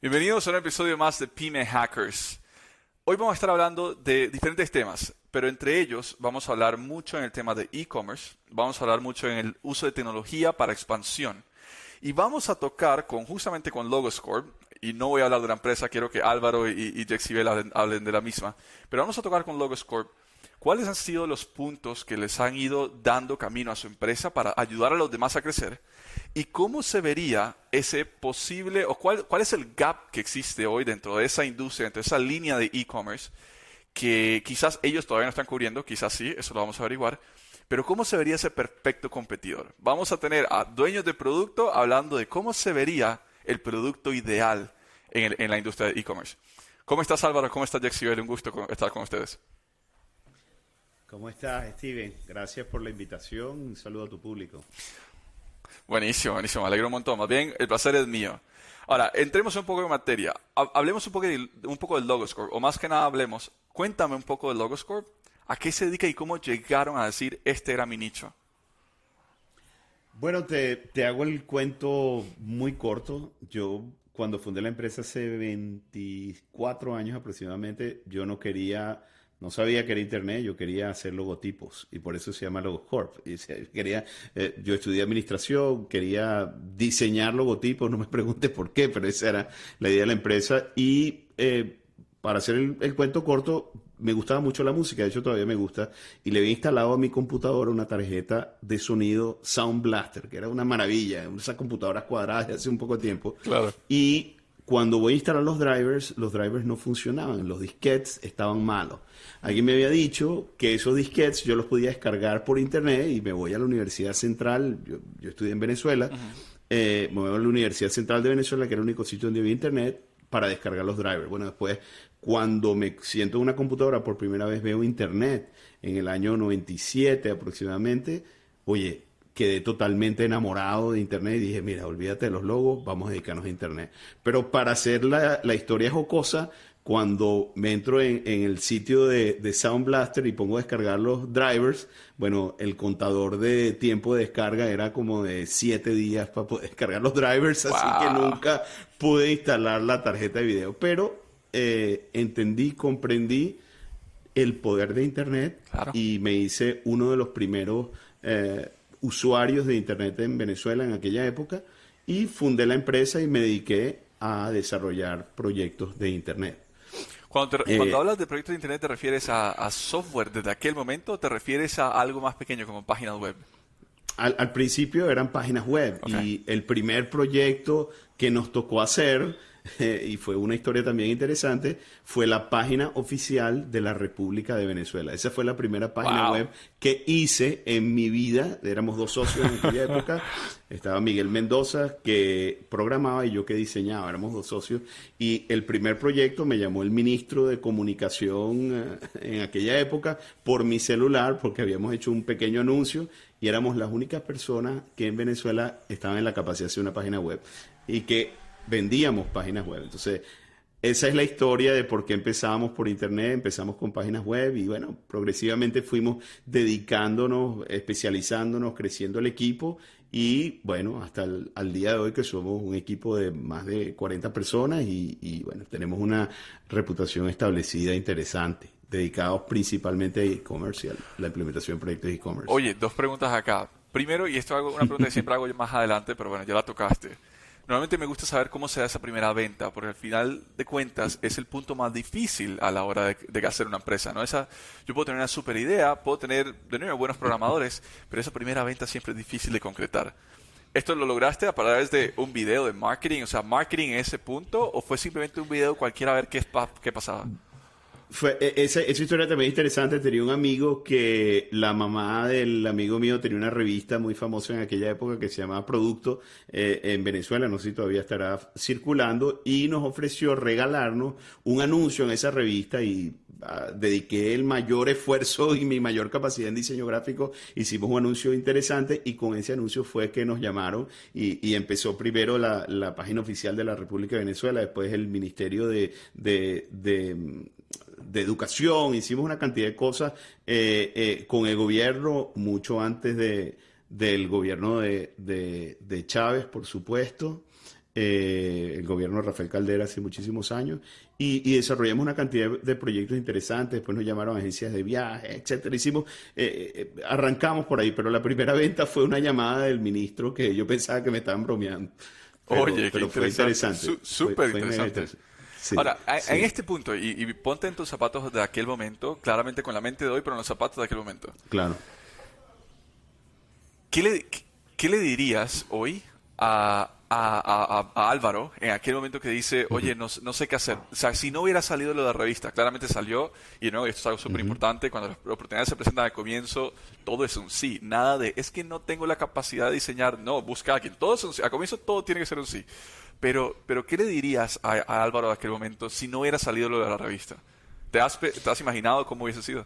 Bienvenidos a un episodio más de Pyme Hackers. Hoy vamos a estar hablando de diferentes temas, pero entre ellos vamos a hablar mucho en el tema de e-commerce, vamos a hablar mucho en el uso de tecnología para expansión y vamos a tocar con, justamente con Logoscore, y no voy a hablar de la empresa, quiero que Álvaro y, y Jexibel hablen, hablen de la misma, pero vamos a tocar con Logoscore cuáles han sido los puntos que les han ido dando camino a su empresa para ayudar a los demás a crecer ¿Y cómo se vería ese posible, o cuál, cuál es el gap que existe hoy dentro de esa industria, dentro de esa línea de e-commerce, que quizás ellos todavía no están cubriendo, quizás sí, eso lo vamos a averiguar, pero cómo se vería ese perfecto competidor? Vamos a tener a dueños de producto hablando de cómo se vería el producto ideal en, en la industria de e-commerce. ¿Cómo estás Álvaro? ¿Cómo estás Jack Un gusto estar con ustedes. ¿Cómo estás, Steven? Gracias por la invitación. Un saludo a tu público. Buenísimo, buenísimo, me alegro un montón. Más bien, el placer es mío. Ahora, entremos un poco en materia. Hablemos un poco, un poco del Logoscore, o más que nada hablemos, cuéntame un poco del Logoscore, a qué se dedica y cómo llegaron a decir este era mi nicho. Bueno, te, te hago el cuento muy corto. Yo, cuando fundé la empresa hace 24 años aproximadamente, yo no quería no sabía que era Internet, yo quería hacer logotipos y por eso se llama Logocorp. Y quería, eh, yo estudié administración, quería diseñar logotipos, no me preguntes por qué, pero esa era la idea de la empresa. Y eh, para hacer el, cuento corto, me gustaba mucho la música, de hecho todavía me gusta, y le había instalado a mi computadora una tarjeta de sonido Sound Blaster, que era una maravilla, esas computadoras cuadradas de hace un poco de tiempo. Claro. Y cuando voy a instalar los drivers, los drivers no funcionaban, los disquetes estaban malos. Alguien me había dicho que esos disquetes yo los podía descargar por internet y me voy a la Universidad Central, yo, estudié en Venezuela, eh, me voy a la Universidad Central de Venezuela, que era el único sitio donde había internet, para descargar los drivers. Bueno, después, cuando me siento en una computadora por primera vez, veo internet en el año 97 aproximadamente, oye, quedé totalmente enamorado de Internet y dije, mira, olvídate de los logos, vamos a dedicarnos a Internet. Pero para hacer la, la historia jocosa, cuando me entro en, el sitio de, de, Sound Blaster y pongo a descargar los drivers, bueno, el contador de tiempo de descarga era como de siete días para poder descargar los drivers, así que nunca pude instalar la tarjeta de video. Pero eh, entendí, comprendí el poder de Internet y me hice uno de los primeros... Eh, usuarios de Internet en Venezuela en aquella época y fundé la empresa y me dediqué a desarrollar proyectos de Internet. Cuando, eh, hablas de proyectos de Internet, ¿te refieres a, software desde aquel momento o te refieres a algo más pequeño como páginas web? Al, principio eran páginas web y el primer proyecto que nos tocó hacer y fue una historia también interesante, fue la página oficial de la República de Venezuela. Esa fue la primera página web que hice en mi vida. Éramos dos socios en aquella época. Estaba Miguel Mendoza, que programaba, y yo que diseñaba. Éramos dos socios. Y el primer proyecto me llamó el ministro de Comunicación eh, en aquella época por mi celular, porque habíamos hecho un pequeño anuncio y éramos las únicas personas que en Venezuela estaban en la capacidad de hacer una página web. Y que vendíamos páginas web. Entonces, esa es la historia de por qué empezamos por Internet, empezamos con páginas web y bueno, progresivamente fuimos dedicándonos, especializándonos, creciendo el equipo y bueno, hasta el al día de hoy que somos un equipo de más de 40 personas y, bueno, tenemos una reputación establecida interesante, dedicados principalmente a e-commerce la implementación de proyectos de e-commerce. Oye, dos preguntas acá. Primero, y esto hago una pregunta que siempre hago más adelante, pero bueno, ya la tocaste Normalmente me gusta saber cómo se da esa primera venta, porque al final de cuentas es el punto más difícil a la hora de, hacer una empresa. ¿no? Esa, yo puedo tener una super idea, puedo tener de nuevo buenos programadores, pero esa primera venta siempre es difícil de concretar. ¿Esto lo lograste a través de un video de marketing? O sea, marketing en ese punto, o fue simplemente un video cualquiera a ver qué, qué pasaba? Fue, e, esa, esa, historia también es interesante. Tenía un amigo que la mamá del amigo mío tenía una revista muy famosa en aquella época que se llamaba Producto eh, en Venezuela, no sé si todavía estará circulando, y nos ofreció regalarnos un anuncio en esa revista y uh, dediqué el mayor esfuerzo y mi mayor capacidad en diseño gráfico. Hicimos un anuncio interesante y con ese anuncio fue que nos llamaron y, y empezó primero la, la, página oficial de la República de Venezuela, después el Ministerio de, de de educación, hicimos una cantidad de cosas eh, eh, con el gobierno mucho antes de, del gobierno de, de, Chávez, por supuesto, eh, el gobierno de Rafael Caldera hace muchísimos años, y, desarrollamos una cantidad de proyectos interesantes, después nos llamaron agencias de viaje, etcétera, hicimos, arrancamos por ahí, pero la primera venta fue una llamada del ministro que yo pensaba que me estaban bromeando. Oye, pero fue interesante. Súper interesante. Ahora, en este punto, y, ponte en tus zapatos de aquel momento, claramente con la mente de hoy, pero en los zapatos de aquel momento. Claro. ¿Qué le, qué le dirías hoy a, a, Álvaro en aquel momento que dice, oye, no, no, sé qué hacer? O sea, si no hubiera salido lo de la revista, claramente salió, y no, esto es algo súper importante, cuando las oportunidades se presentan al comienzo, todo es un sí, nada de, es que no tengo la capacidad de diseñar, no, busca a alguien, todo es un sí, al comienzo todo tiene que ser un sí. Pero, pero ¿qué le dirías a, Álvaro en aquel momento si no hubiera salido lo de la revista? ¿Te has, te has imaginado cómo hubiese sido?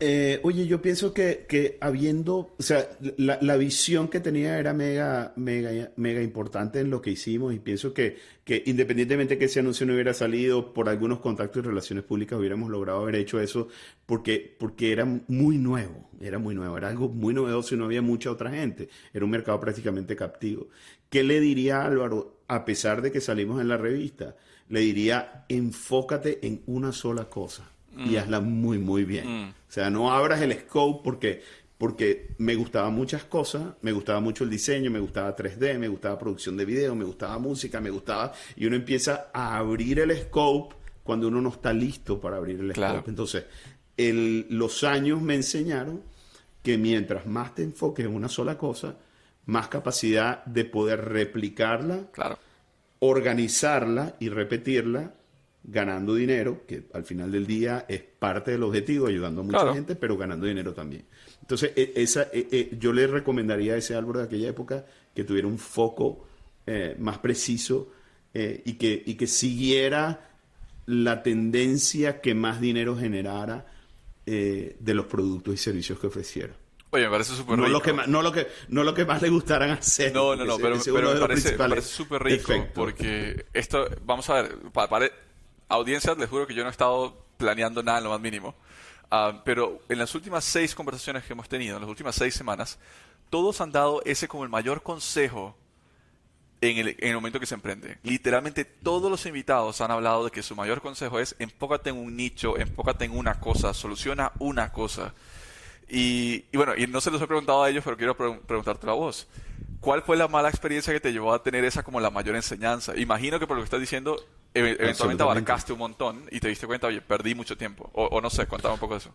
Eh, oye, yo pienso que, que habiendo, o sea, la, la, visión que tenía era mega, mega, mega importante en lo que hicimos y pienso que, que independientemente que ese anuncio no hubiera salido por algunos contactos y relaciones públicas, hubiéramos logrado haber hecho eso porque, porque era muy nuevo, era muy nuevo, era algo muy novedoso y no había mucha otra gente, era un mercado prácticamente captivo. ¿Qué le diría a Álvaro, a pesar de que salimos en la revista? Le diría, enfócate en una sola cosa y mm. hazla muy, muy bien. Mm. O sea, no abras el scope porque, porque me gustaban muchas cosas, me gustaba mucho el diseño, me gustaba 3D, me gustaba producción de video, me gustaba música, me gustaba... Y uno empieza a abrir el scope cuando uno no está listo para abrir el scope. Entonces, el, los años me enseñaron que mientras más te enfoques en una sola cosa, más capacidad de poder replicarla, claro. organizarla y repetirla ganando dinero, que al final del día es parte del objetivo, ayudando a mucha gente, pero ganando dinero también. Entonces, e, esa, e, e, yo le recomendaría a ese Álvaro de aquella época que tuviera un foco eh, más preciso eh, y, que, y que siguiera la tendencia que más dinero generara eh, de los productos y servicios que ofreciera. Oye, me parece súper no Lo que más, no, lo que, no lo que más le gustaran hacer. No, no, no, pero, me, parece, súper rico porque esto, vamos a ver, para, audiencias, les juro que yo no he estado planeando nada en lo más mínimo. Ah, pero en las últimas seis conversaciones que hemos tenido, en las últimas seis semanas, todos han dado ese como el mayor consejo en el, en el, momento que se emprende. Literalmente todos los invitados han hablado de que su mayor consejo es enfócate en un nicho, enfócate en una cosa, soluciona una cosa. Y, y bueno, y no se los he preguntado a ellos, pero quiero preguntarte a vos. ¿Cuál fue la mala experiencia que te llevó a tener esa como la mayor enseñanza? Imagino que por lo que estás diciendo, eventualmente abarcaste un montón y te diste cuenta, oye, perdí mucho tiempo. O, no sé, contame un poco de eso.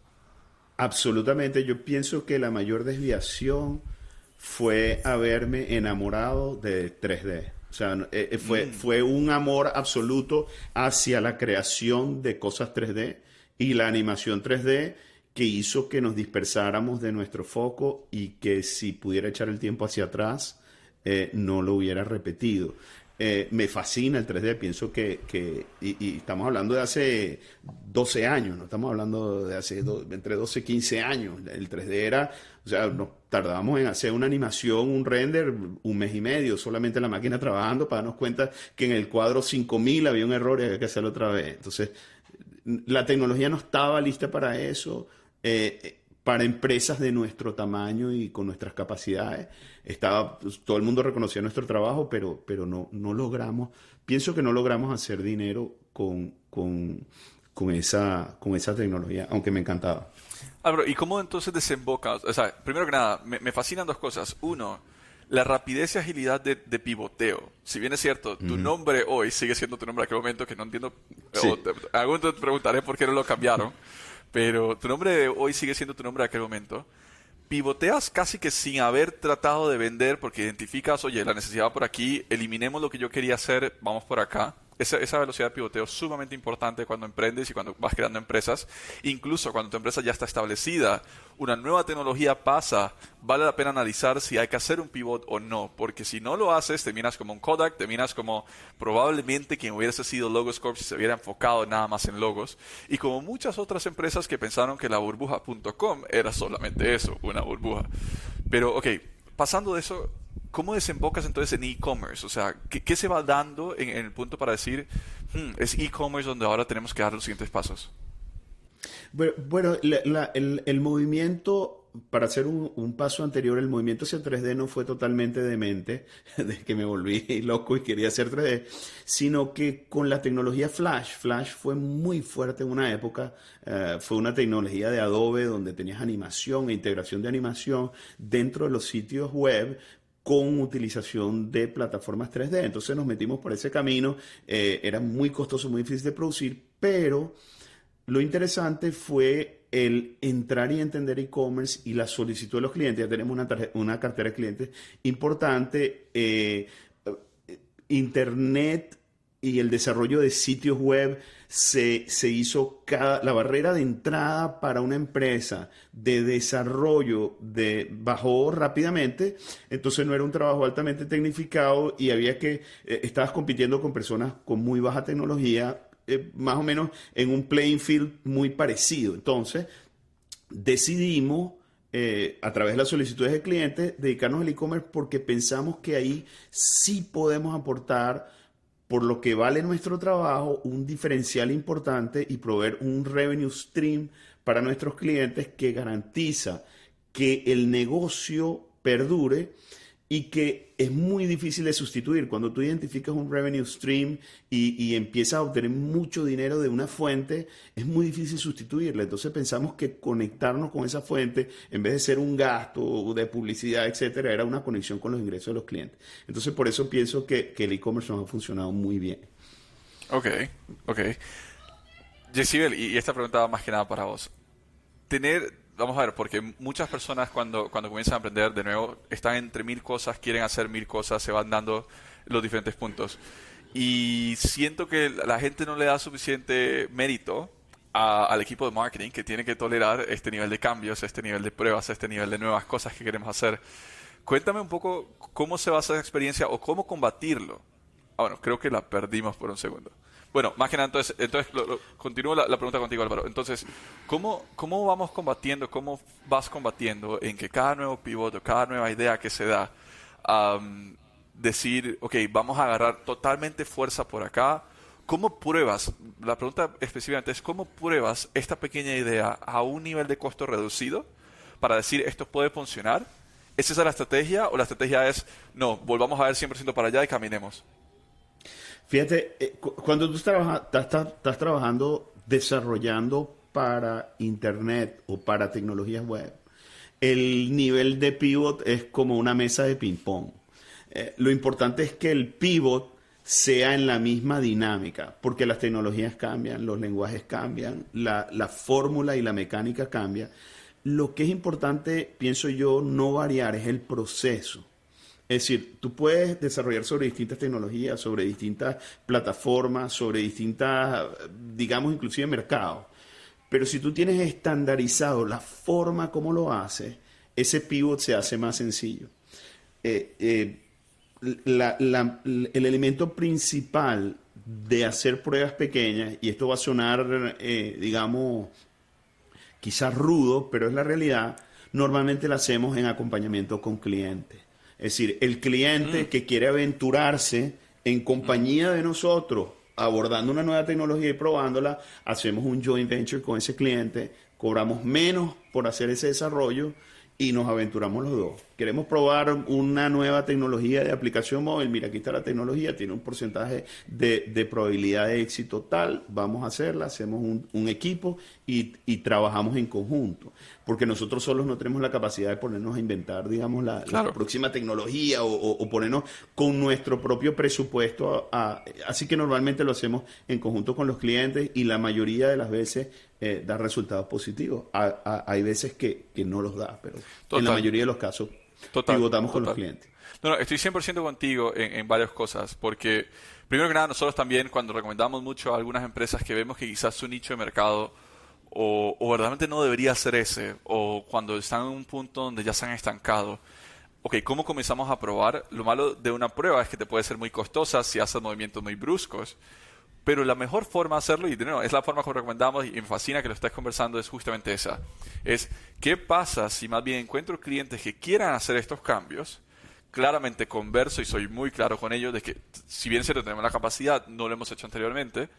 Absolutamente. Yo pienso que la mayor desviación fue haberme enamorado de 3D. O sea, eh, eh, fue, mm. fue un amor absoluto hacia la creación de cosas 3D y la animación 3D que hizo que nos dispersáramos de nuestro foco y que si pudiera echar el tiempo hacia atrás, eh, no lo hubiera repetido. Eh, me fascina el 3D, pienso que, que y, estamos hablando de hace 12 años, no estamos hablando de hace entre 12 y 15 años. El 3D era, o sea, nos tardábamos en hacer una animación, un render, un mes y medio, solamente la máquina trabajando para darnos cuenta que en el cuadro 5000 había un error y había que hacerlo otra vez. Entonces, la tecnología no estaba lista para eso. Eh, para empresas de nuestro tamaño y con nuestras capacidades. Estaba, pues, todo el mundo reconocía nuestro trabajo, pero, pero no, no logramos, pienso que no logramos hacer dinero con, con, con, esa, con esa tecnología, aunque me encantaba. ¿y cómo entonces desemboca? O sea, primero que nada, me, fascinan dos cosas. Uno, la rapidez y agilidad de, pivoteo. Si bien es cierto, tu nombre hoy sigue siendo tu nombre en aquel momento, que no entiendo, sí. algún te preguntaré por qué no lo cambiaron, pero tu nombre de hoy sigue siendo tu nombre de aquel momento. Pivoteas casi que sin haber tratado de vender porque identificas, oye, la necesidad por aquí, eliminemos lo que yo quería hacer, vamos por acá esa, velocidad de pivoteo es sumamente importante cuando emprendes y cuando vas creando empresas. Incluso cuando tu empresa ya está establecida, una nueva tecnología pasa, vale la pena analizar si hay que hacer un pivot o no, porque si no lo haces, terminas como un Kodak, terminas como probablemente quien hubiese sido Logos Corp si se hubiera enfocado nada más en logos, y como muchas otras empresas que pensaron que la burbuja.com era solamente eso, una burbuja. Pero, ok, pasando de eso, ¿cómo desembocas entonces en e-commerce? O sea, ¿qué, se va dando en, el punto para decir, hmm, es e-commerce donde ahora tenemos que dar los siguientes pasos? Bueno, el, movimiento, para hacer un, paso anterior, el movimiento hacia 3D no fue totalmente demente, de que me volví loco y quería hacer 3D, sino que con la tecnología Flash, Flash fue muy fuerte en una época, eh, fue una tecnología de Adobe donde tenías animación e integración de animación dentro de los sitios web, con utilización de plataformas 3D. Entonces nos metimos por ese camino, eh, era muy costoso, muy difícil de producir, pero lo interesante fue el entrar y entender e-commerce y la solicitud de los clientes. Ya tenemos una, una cartera de clientes importante. Eh, Internet y el desarrollo de sitios web se, hizo cada, la barrera de entrada para una empresa de desarrollo de, bajó rápidamente, entonces no era un trabajo altamente tecnificado y había que, eh, estabas compitiendo con personas con muy baja tecnología, eh, más o menos en un playing field muy parecido. Entonces, decidimos eh, a través de las solicitudes de clientes, dedicarnos al e-commerce porque pensamos que ahí sí podemos aportar por lo que vale nuestro trabajo, un diferencial importante y proveer un revenue stream para nuestros clientes que garantiza que el negocio perdure y que es muy difícil de sustituir. Cuando tú identificas un revenue stream y, empiezas a obtener mucho dinero de una fuente, es muy difícil sustituirla. Entonces pensamos que conectarnos con esa fuente, en vez de ser un gasto de publicidad, etcétera, era una conexión con los ingresos de los clientes. Entonces por eso pienso que, que el e-commerce nos ha funcionado muy bien. Ok, ok. Jessibel, y esta pregunta va más que nada para vos. Tener vamos a ver, porque muchas personas cuando, cuando comienzan a aprender, de nuevo, están entre mil cosas, quieren hacer mil cosas, se van dando los diferentes puntos. Y siento que la gente no le da suficiente mérito al equipo de marketing que tiene que tolerar este nivel de cambios, este nivel de pruebas, este nivel de nuevas cosas que queremos hacer. Cuéntame un poco cómo se a hacer esa experiencia o cómo combatirlo. Ah, bueno, creo que la perdimos por un segundo. Bueno, más que nada, entonces, entonces continúo la, pregunta contigo, Álvaro. Entonces, ¿cómo, ¿cómo vamos combatiendo, cómo vas combatiendo en que cada nuevo pivote, cada nueva idea que se da, decir, ok, vamos a agarrar totalmente fuerza por acá? ¿Cómo pruebas? La pregunta específicamente es, ¿cómo pruebas esta pequeña idea a un nivel de costo reducido para decir esto puede funcionar? ¿Es esa la estrategia o la estrategia es, no, volvamos a ver 100% para allá y caminemos? Fíjate, eh, cuando tú estás, estás, trabajando desarrollando para Internet o para tecnologías web, el nivel de pivot es como una mesa de ping-pong. Eh, lo importante es que el pivot sea en la misma dinámica, porque las tecnologías cambian, los lenguajes cambian, la, la fórmula y la mecánica cambia. Lo que es importante, pienso yo, no variar es el proceso. Es decir, tú puedes desarrollar sobre distintas tecnologías, sobre distintas plataformas, sobre distintas, digamos, inclusive mercados. Pero si tú tienes estandarizado la forma como lo haces, ese pivot se hace más sencillo. Eh, eh, el elemento principal de hacer pruebas pequeñas, y esto va a sonar, eh, digamos, quizás rudo, pero es la realidad, normalmente lo hacemos en acompañamiento con clientes. Es decir, el cliente mm. que quiere aventurarse en compañía de nosotros, abordando una nueva tecnología y probándola, hacemos un joint venture con ese cliente, cobramos menos por hacer ese desarrollo y nos aventuramos los dos. Queremos probar una nueva tecnología de aplicación móvil, mira, aquí está la tecnología, tiene un porcentaje de, probabilidad de éxito tal, vamos a hacerla, hacemos un, equipo y, trabajamos en conjunto, porque nosotros solos no tenemos la capacidad de ponernos a inventar, digamos, la, próxima tecnología o, ponernos con nuestro propio presupuesto, así que normalmente lo hacemos en conjunto con los clientes y la mayoría de las veces eh, da resultados positivos. hay veces que, no los da, pero en la mayoría de los casos pivotamos con los clientes. No, no, estoy 100% contigo en, varias cosas, porque primero que nada, nosotros también cuando recomendamos mucho a algunas empresas que vemos que quizás su nicho de mercado o, o, verdaderamente no debería ser ese, o cuando están en un punto donde ya se han estancado, ok, ¿cómo comenzamos a probar? Lo malo de una prueba es que te puede ser muy costosa si haces movimientos muy bruscos. Pero la mejor forma de hacerlo, y de nuevo, es la forma que recomendamos y me fascina que lo estés conversando, es justamente esa. Es, ¿qué pasa si más bien encuentro clientes que quieran hacer estos cambios? Claramente converso y soy muy claro con ellos de que, si bien cierto tenemos la capacidad, no lo hemos hecho anteriormente,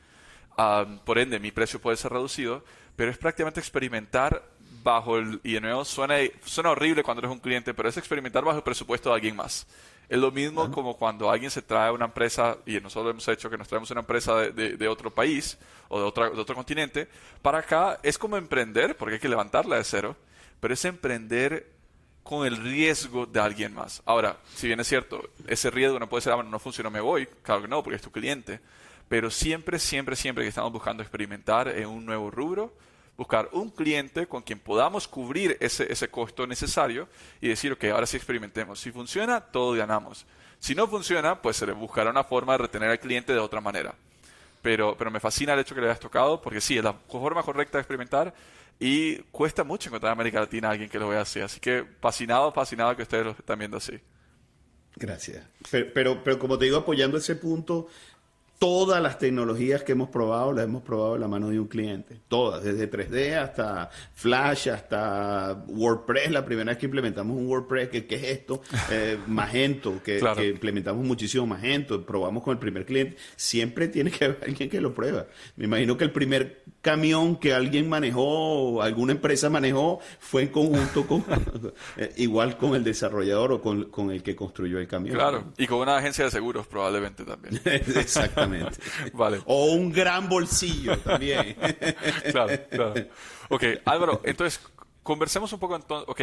por ende mi precio puede ser reducido, pero es prácticamente experimentar bajo el, y de nuevo suena, suena horrible cuando eres un cliente, pero es experimentar bajo el presupuesto de alguien más. Es lo mismo como cuando alguien se trae una empresa, y nosotros hemos hecho que nos traemos una empresa de, de, otro país o de, otra, de otro continente, para acá es como emprender, porque hay que levantarla de cero, pero es emprender con el riesgo de alguien más. Ahora, si bien es cierto, ese riesgo no puede ser, ah, bueno, no funcionó, me voy, claro que no, porque es tu cliente, pero siempre, siempre, siempre que estamos buscando experimentar en un nuevo rubro, buscar un cliente con quien podamos cubrir ese, ese costo necesario y decir, ok, ahora sí experimentemos. Si funciona, todo ganamos. Si no funciona, pues se le buscará una forma de retener al cliente de otra manera. Pero, pero me fascina el hecho que le hayas tocado, porque sí, es la forma correcta de experimentar y cuesta mucho encontrar en América Latina a alguien que lo vea así. Así que fascinado, fascinado que ustedes lo estén viendo así. Gracias. Pero, pero, como te digo, apoyando ese punto, todas las tecnologías que hemos probado las hemos probado en la mano de un cliente. Todas, desde 3D hasta Flash, hasta WordPress. La primera vez que implementamos un WordPress, que, es esto? Eh, Magento, que, implementamos muchísimo Magento, probamos con el primer cliente. Siempre tiene que haber alguien que lo prueba. Me imagino que el primer camión que alguien manejó, alguna empresa manejó, fue en conjunto con, eh, igual con el desarrollador o con, con el que construyó el camión. Claro, y con una agencia de seguros probablemente también. Exactamente. Vale. O un gran bolsillo también. claro, claro. Ok, Álvaro, entonces, conversemos un poco. Entonces, ok,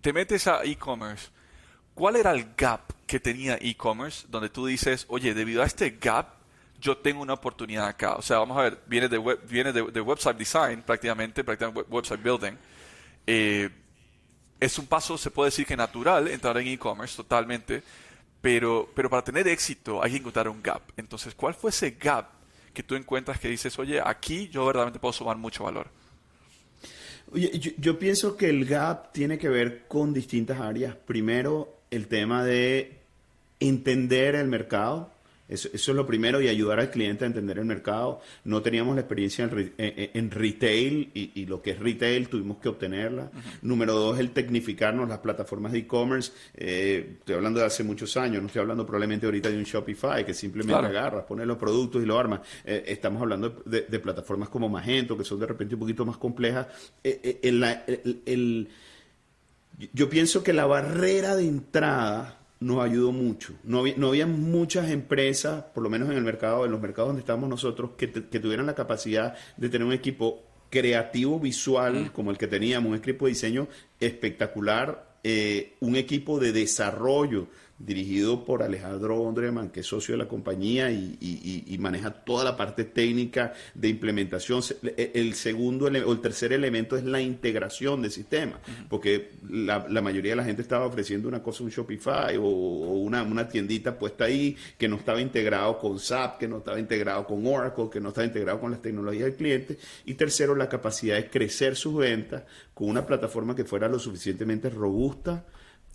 te metes a e-commerce. ¿Cuál era el gap que tenía e-commerce donde tú dices, oye, debido a este gap, yo tengo una oportunidad acá? O sea, vamos a ver, viene de, viene de, website design prácticamente, prácticamente website building. Eh, es un paso, se puede decir que natural entrar en e-commerce totalmente, pero, pero para tener éxito hay que encontrar un gap. Entonces, ¿cuál fue ese gap que tú encuentras que dices, oye, aquí yo verdaderamente puedo sumar mucho valor? Oye, yo, yo pienso que el gap tiene que ver con distintas áreas. Primero, el tema de entender el mercado eso, es lo primero y ayudar al cliente a entender el mercado. No teníamos la experiencia en, retail y, lo que es retail tuvimos que obtenerla. Número dos, el tecnificarnos las plataformas de e-commerce. Eh, estoy hablando de hace muchos años, no estoy hablando probablemente ahorita de un Shopify que simplemente agarras, pones los productos y lo armas. Eh, estamos hablando de, plataformas como Magento que son de repente un poquito más complejas. Eh, el, yo pienso que la barrera de entrada nos ayudó mucho. No había, no había muchas empresas, por lo menos en el mercado, en los mercados donde estamos nosotros, que, que tuvieran la capacidad de tener un equipo creativo visual mm. como el que teníamos, un equipo de diseño espectacular, eh, un equipo de desarrollo dirigido por Alejandro Ondreman, que es socio de la compañía y, maneja toda la parte técnica de implementación. E, el segundo o el tercer elemento es la integración del sistema, porque la, mayoría de la gente estaba ofreciendo una cosa, un Shopify o, una, una, tiendita puesta ahí que no estaba integrado con SAP, que no estaba integrado con Oracle, que no estaba integrado con las tecnologías del cliente. Y tercero, la capacidad de crecer sus ventas con una plataforma que fuera lo suficientemente robusta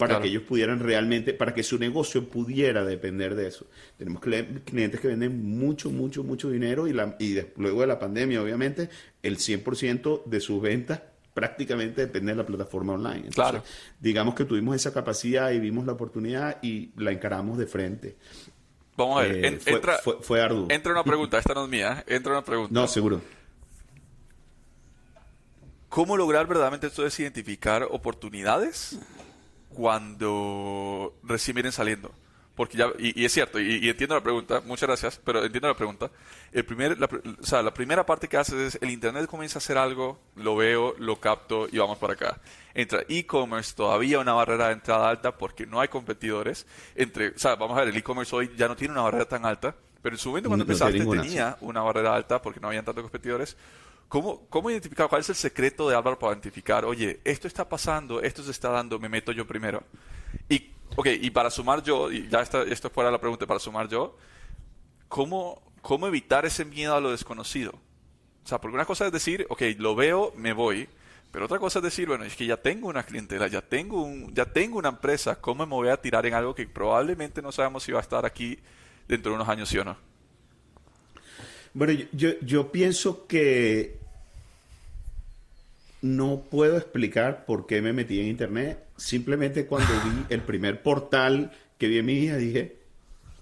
para que ellos pudieran realmente, para que su negocio pudiera depender de eso. Tenemos clientes que venden mucho, mucho, mucho dinero y, la, y luego de la pandemia, obviamente, el 100% de sus ventas prácticamente depende de la plataforma online. claro. Digamos que tuvimos esa capacidad y vimos la oportunidad y la encaramos de frente. Vamos a ver, eh, fue, entra, fue, arduo. Entra una pregunta, esta no es mía, ¿eh? entra una pregunta. No, seguro. ¿Cómo lograr verdaderamente esto es identificar oportunidades cuando recién vienen saliendo. Porque ya, y, es cierto, y, entiendo la pregunta, muchas gracias, pero entiendo la pregunta. El primer, la, o sea, la primera parte que haces es el Internet comienza a hacer algo, lo veo, lo capto y vamos para acá. Entra e-commerce, todavía una barrera de entrada alta porque no hay competidores. Entre, o sea, vamos a ver, el e-commerce hoy ya no tiene una barrera tan alta, pero en su momento cuando empezaste tenía una barrera alta porque no habían tantos competidores. ¿Cómo, ¿Cómo identificar? ¿Cuál es el secreto de Álvaro para identificar, oye, esto está pasando, esto se está dando, me meto yo primero? Y Ok, y para sumar yo, y ya está, esto fuera la pregunta, para sumar yo, ¿cómo, ¿cómo evitar ese miedo a lo desconocido? O sea, porque una cosa es decir, ok, lo veo, me voy, pero otra cosa es decir, bueno, es que ya tengo una clientela, ya tengo, un, ya tengo una empresa, ¿cómo me voy a tirar en algo que probablemente no sabemos si va a estar aquí dentro de unos años, sí o no? Bueno, yo, yo pienso que no puedo explicar por qué me metí en Internet. Simplemente cuando vi el primer portal que vi en mi vida, dije,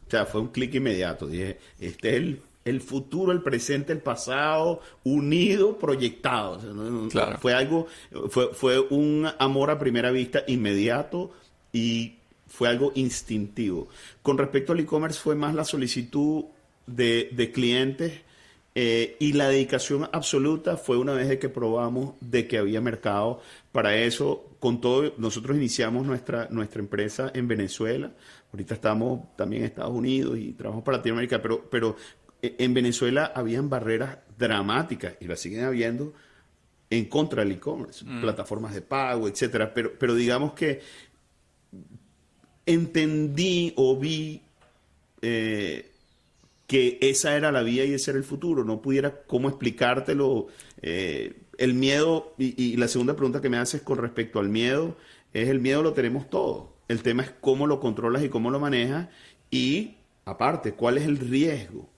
o sea, fue un clic inmediato. Dije, este es el, futuro, el presente, el pasado, unido, proyectado. Fue algo, fue, fue un amor a primera vista inmediato y fue algo instintivo. Con respecto al e-commerce fue más la solicitud de, de clientes eh, y la dedicación absoluta fue una vez de que probamos de que había mercado. Para eso, con todo, nosotros iniciamos nuestra, nuestra empresa en Venezuela. Ahorita estamos también en Estados Unidos y trabajamos para Latinoamérica, pero, pero eh, en Venezuela habían barreras dramáticas y las siguen habiendo en contra del e-commerce, mm. plataformas de pago, etcétera. Pero, pero digamos que entendí o vi eh, que esa era la vía y ese era el futuro. No pudiera cómo explicártelo. Eh, el miedo, y, la segunda pregunta que me haces con respecto al miedo, es el miedo lo tenemos todos. El tema es cómo lo controlas y cómo lo manejas. Y aparte, ¿cuál es el riesgo?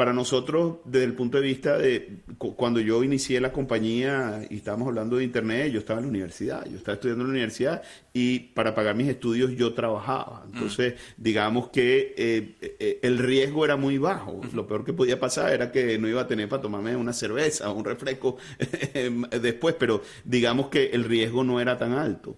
para nosotros, desde el punto de vista de cuando yo inicié la compañía y estábamos hablando de Internet, yo estaba en la universidad, yo estaba estudiando en la universidad y para pagar mis estudios yo trabajaba. Entonces, mm. digamos que eh, eh, el riesgo era muy bajo. Lo peor que podía pasar era que no iba a tener para tomarme una cerveza o un refresco después, pero digamos que el riesgo no era tan alto.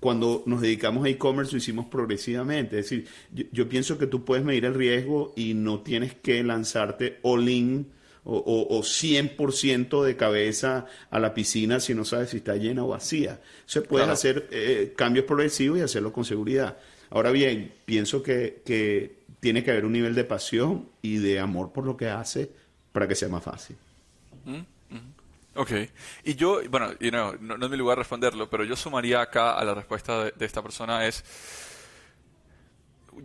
Cuando nos dedicamos a e-commerce lo hicimos progresivamente. Es decir, yo pienso que tú puedes medir el riesgo y no tienes que lanzar all-in o, 100% de cabeza a la piscina si no sabes si está llena o vacía. Se pueden hacer eh, cambios progresivos y hacerlo con seguridad. Ahora bien, pienso que, tiene que haber un nivel de pasión y de amor por lo que hace para que sea más fácil. Mm, mm. Ok. Y yo, bueno, no, es mi lugar responderlo, pero yo sumaría acá a la respuesta de esta persona es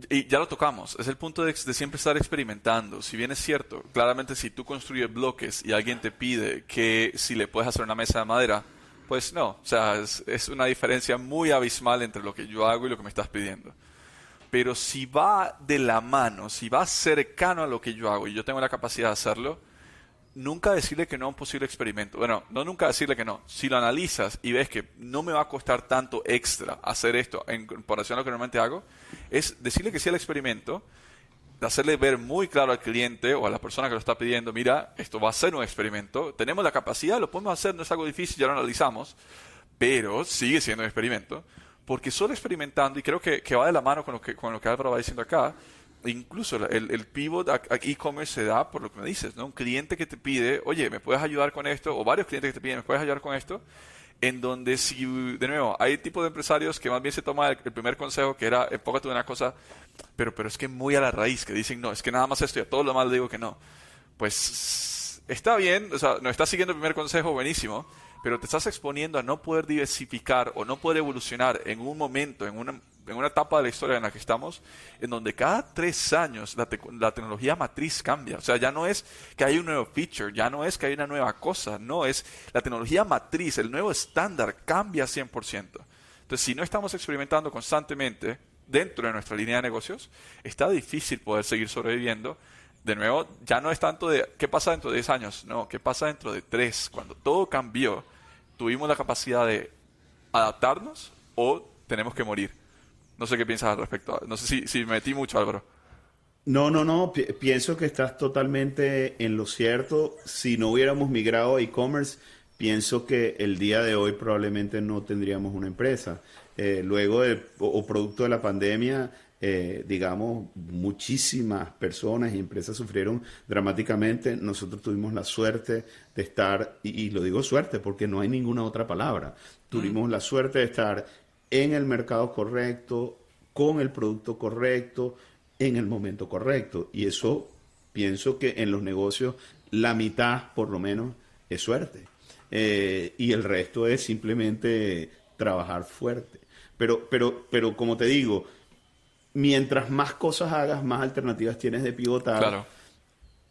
y ya lo tocamos, es el punto de, siempre estar experimentando. Si bien es cierto, claramente si tú construyes bloques y alguien te pide que si le puedes hacer una mesa de madera, pues no, o sea, es, una diferencia muy abismal entre lo que yo hago y lo que me estás pidiendo. Pero si va de la mano, si va cercano a lo que yo hago y yo tengo la capacidad de hacerlo, nunca decirle que no a un posible experimento. Bueno, no nunca decirle que no. Si lo analizas y ves que no me va a costar tanto extra hacer esto en comparación a lo que normalmente hago, es decirle que sí al experimento, hacerle ver muy claro al cliente o a la persona que lo está pidiendo, mira, esto va a ser un experimento, tenemos la capacidad, lo podemos hacer, no es algo difícil, ya lo analizamos, pero sigue siendo un experimento, porque solo experimentando, y creo que, que va de la mano con lo que, con lo que Álvaro va diciendo acá, incluso el, el pivot a, e-commerce se da por lo que me dices, ¿no? Un cliente que te pide, oye, ¿me puedes ayudar con esto? O varios clientes que te piden, ¿me puedes ayudar con esto? En donde si, de nuevo, hay tipo de empresarios que más bien se toma el, primer consejo, que era, enfócate en una cosa, pero, pero es que muy a la raíz, que dicen, no, es que nada más esto y a todo lo más le digo que no. Pues está bien, o sea, no estás siguiendo el primer consejo, buenísimo, pero te estás exponiendo a no poder diversificar o no poder evolucionar en un momento, en una, en una etapa de la historia en la que estamos, en donde cada tres años la, tecnología matriz cambia. O sea, ya no es que hay un nuevo feature, ya no es que hay una nueva cosa, no, es la tecnología matriz, el nuevo estándar cambia 100%. Entonces, si no estamos experimentando constantemente dentro de nuestra línea de negocios, está difícil poder seguir sobreviviendo. De nuevo, ya no es tanto de qué pasa dentro de 10 años, no, qué pasa dentro de 3, cuando todo cambió, tuvimos la capacidad de adaptarnos o tenemos que morir. No sé qué piensas al respecto. No sé si, si me metí mucho, Álvaro. No, no, no. pienso que estás totalmente en lo cierto. Si no hubiéramos migrado a e-commerce, pienso que el día de hoy probablemente no tendríamos una empresa. Eh, luego de, o, producto de la pandemia, eh, digamos, muchísimas personas y empresas sufrieron dramáticamente. Nosotros tuvimos la suerte de estar, y, lo digo suerte porque no hay ninguna otra palabra, tuvimos la suerte de estar en el mercado correcto, con el producto correcto, en el momento correcto. Y eso pienso que en los negocios la mitad por lo menos es suerte. Eh, y el resto es simplemente trabajar fuerte. Pero, pero, pero como te digo, mientras más cosas hagas, más alternativas tienes de pivotar. Claro.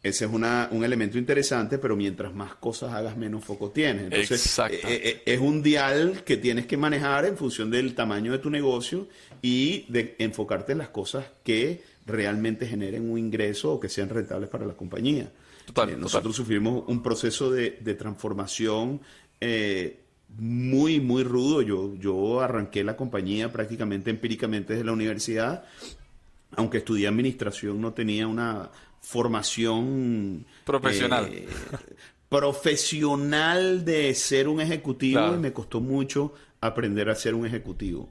Ese es una, un elemento interesante, pero mientras más cosas hagas, menos foco tienes. Entonces, eh, eh, es un dial que tienes que manejar en función del tamaño de tu negocio y de enfocarte en las cosas que realmente generen un ingreso o que sean rentables para la compañía. Total, nosotros sufrimos un proceso de, de transformación eh, muy, muy rudo. Yo, yo arranqué la compañía prácticamente empíricamente desde la universidad. Aunque estudié administración, no tenía una formación profesional. Eh, profesional de ser un ejecutivo y me costó mucho aprender a ser un ejecutivo.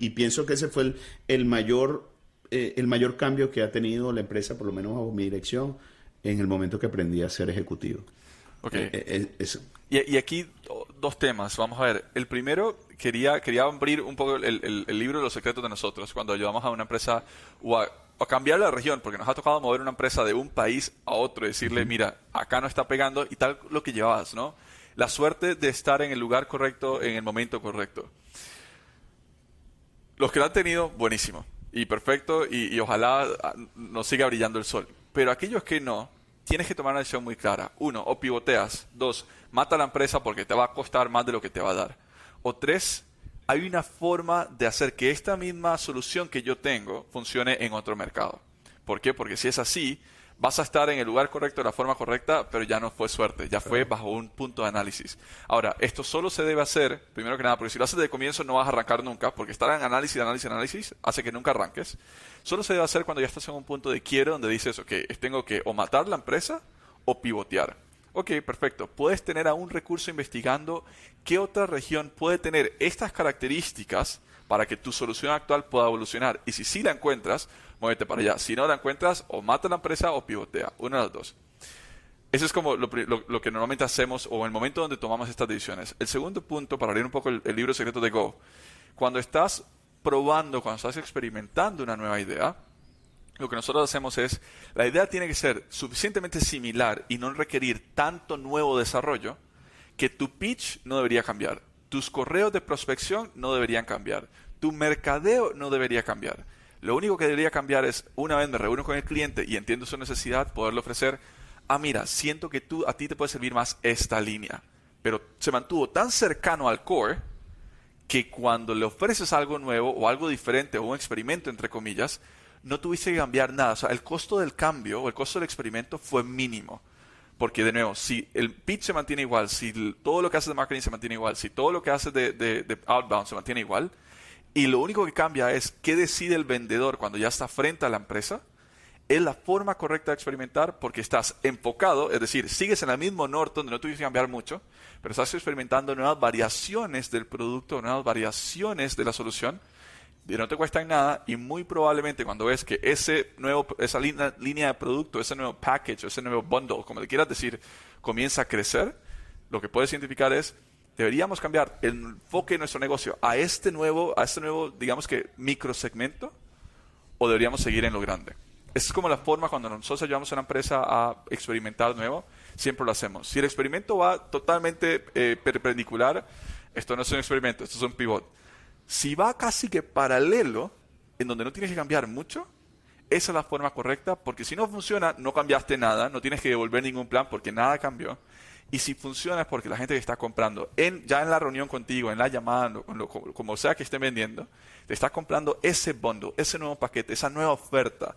Y, pienso que ese fue el, el mayor eh, el mayor cambio que ha tenido la empresa, por lo menos bajo mi dirección, en el momento que aprendí a ser ejecutivo. Okay. Eh, y, aquí dos temas, vamos a ver. El primero, quería, quería abrir un poco el, libro de los secretos de nosotros, cuando ayudamos a una empresa o a, cambiar la región, porque nos ha tocado mover una empresa de un país a otro, decirle, mira, acá no está pegando y tal lo que llevabas, ¿no? La suerte de estar en el lugar correcto, en el momento correcto. Los que lo han tenido, buenísimo. Y perfecto, y, y ojalá ah, nos siga brillando el sol. Pero aquellos que no, tienes que tomar una decisión muy clara. Uno, o pivoteas. Dos, mata a la empresa porque te va a costar más de lo que te va a dar. O tres, hay una forma de hacer que esta misma solución que yo tengo funcione en otro mercado. ¿Por qué? Porque si es así, vas a estar en el lugar correcto, de la forma correcta, pero ya no fue suerte, ya fue bajo un punto de análisis. Ahora, esto solo se debe hacer, primero que nada, porque si lo haces de comienzo no vas a arrancar nunca, porque estar en análisis, análisis, análisis hace que nunca arranques. Solo se debe hacer cuando ya estás en un punto de quiero, donde dices, ok, tengo que o matar la empresa o pivotear. Ok, perfecto. Puedes tener a un recurso investigando qué otra región puede tener estas características para que tu solución actual pueda evolucionar. Y si sí la encuentras, muévete para allá. Si no la encuentras, o mata la empresa o pivotea. Una de las dos. Eso es como lo, que normalmente hacemos o el momento donde tomamos estas decisiones. El segundo punto, para leer un poco el, libro secreto de Go, cuando estás probando, cuando estás experimentando una nueva idea, lo que nosotros hacemos es, la idea tiene que ser suficientemente similar y no requerir tanto nuevo desarrollo que tu pitch no debería cambiar, tus correos de prospección no deberían cambiar, tu mercadeo no debería cambiar. Lo único que debería cambiar es, una vez me reúno con el cliente y entiendo su necesidad, poderle ofrecer, ah, mira, siento que tú, a ti te puede servir más esta línea. Pero se mantuvo tan cercano al core que cuando le ofreces algo nuevo o algo diferente o un experimento, entre comillas, no tuviste que cambiar nada. O sea, el costo del cambio o el costo del experimento fue mínimo. Porque, de nuevo, si el pitch se mantiene igual, si todo lo que haces de marketing se mantiene igual, si todo lo que haces de, de outbound se mantiene igual, y lo único que cambia es qué decide el vendedor cuando ya está frente a la empresa. Es la forma correcta de experimentar porque estás enfocado, es decir, sigues en el mismo norte donde no tuviste que cambiar mucho, pero estás experimentando nuevas variaciones del producto, nuevas variaciones de la solución y no te cuestan nada y muy probablemente cuando ves que ese nuevo, esa línea, línea de producto, ese nuevo package, ese nuevo bundle, como le quieras decir, comienza a crecer, lo que puedes identificar es deberíamos cambiar el enfoque de nuestro negocio a este nuevo, a este nuevo, digamos que microsegmento, o deberíamos seguir en lo grande. Esa es como la forma cuando nosotros ayudamos a una empresa a experimentar nuevo, siempre lo hacemos. Si el experimento va totalmente eh, perpendicular, esto no es un experimento, esto es un pivot. Si va casi que paralelo, en donde no tienes que cambiar mucho, esa es la forma correcta, porque si no funciona, no cambiaste nada, no tienes que devolver ningún plan porque nada cambió. Y si funciona es porque la gente que está comprando, en, ya en la reunión contigo, en la llamada, como, sea que estén vendiendo, te está comprando ese bondo, ese nuevo paquete, esa nueva oferta.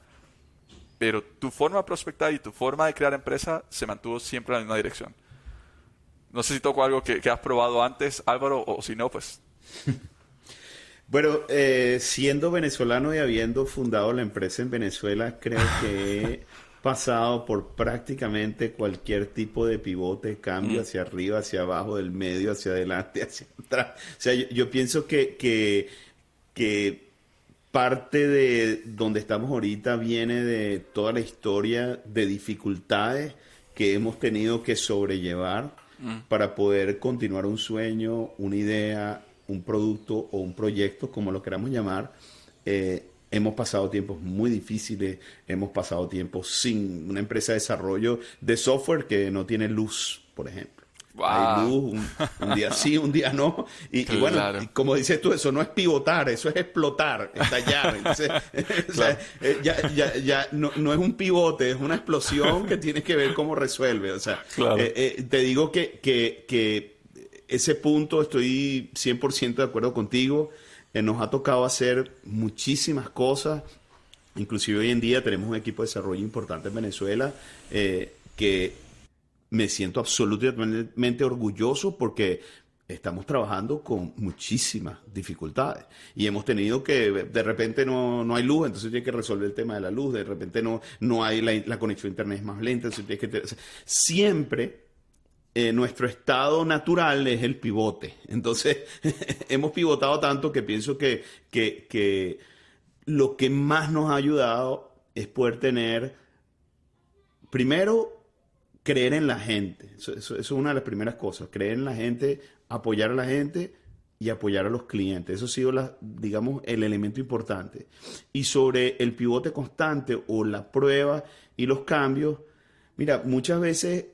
Pero tu forma de prospectar y tu forma de crear empresa se mantuvo siempre en la misma dirección. No sé si toco algo que, has probado antes, Álvaro, o si no, pues... Bueno, eh, siendo venezolano y habiendo fundado la empresa en Venezuela, creo que pasado por prácticamente cualquier tipo de pivote, cambio mm. hacia arriba, hacia abajo, del medio, hacia adelante, hacia atrás. O sea, yo, pienso que, que, que parte de donde estamos ahorita viene de toda la historia de dificultades que hemos tenido que sobrellevar mm. para poder continuar un sueño, una idea, un producto o un proyecto, como lo queramos llamar. Eh, hemos pasado tiempos muy difíciles, hemos pasado tiempos sin una empresa de desarrollo de software que no tiene luz, por ejemplo. Hay luz, un, día sí, un día no. Y, bueno, como dices tú, eso no es pivotar, eso es explotar, estallar. Eh, ya, ya, ya no, no, es un pivote, es una explosión que tienes que ver cómo resuelve. O sea, eh, eh, te digo que, que, que ese punto estoy 100% de acuerdo contigo. nos ha tocado hacer muchísimas cosas. Inclusive hoy en día tenemos un equipo de desarrollo importante en Venezuela que me siento absolutamente orgulloso porque estamos trabajando con muchísimas dificultades y hemos tenido que de repente no, no hay luz, entonces tiene que resolver el tema de la luz, de repente no, no hay la, conexión a internet es más lenta, entonces que siempre eh, nuestro estado natural es el pivote. Entonces hemos pivotado tanto que pienso que, que, que lo que más nos ha ayudado es poder tener primero creer en la gente. Eso, es una de las primeras cosas. Creer en la gente, apoyar a la gente y apoyar a los clientes. Eso ha sido, la, digamos, el elemento importante. Y sobre el pivote constante o la prueba y los cambios, mira, muchas veces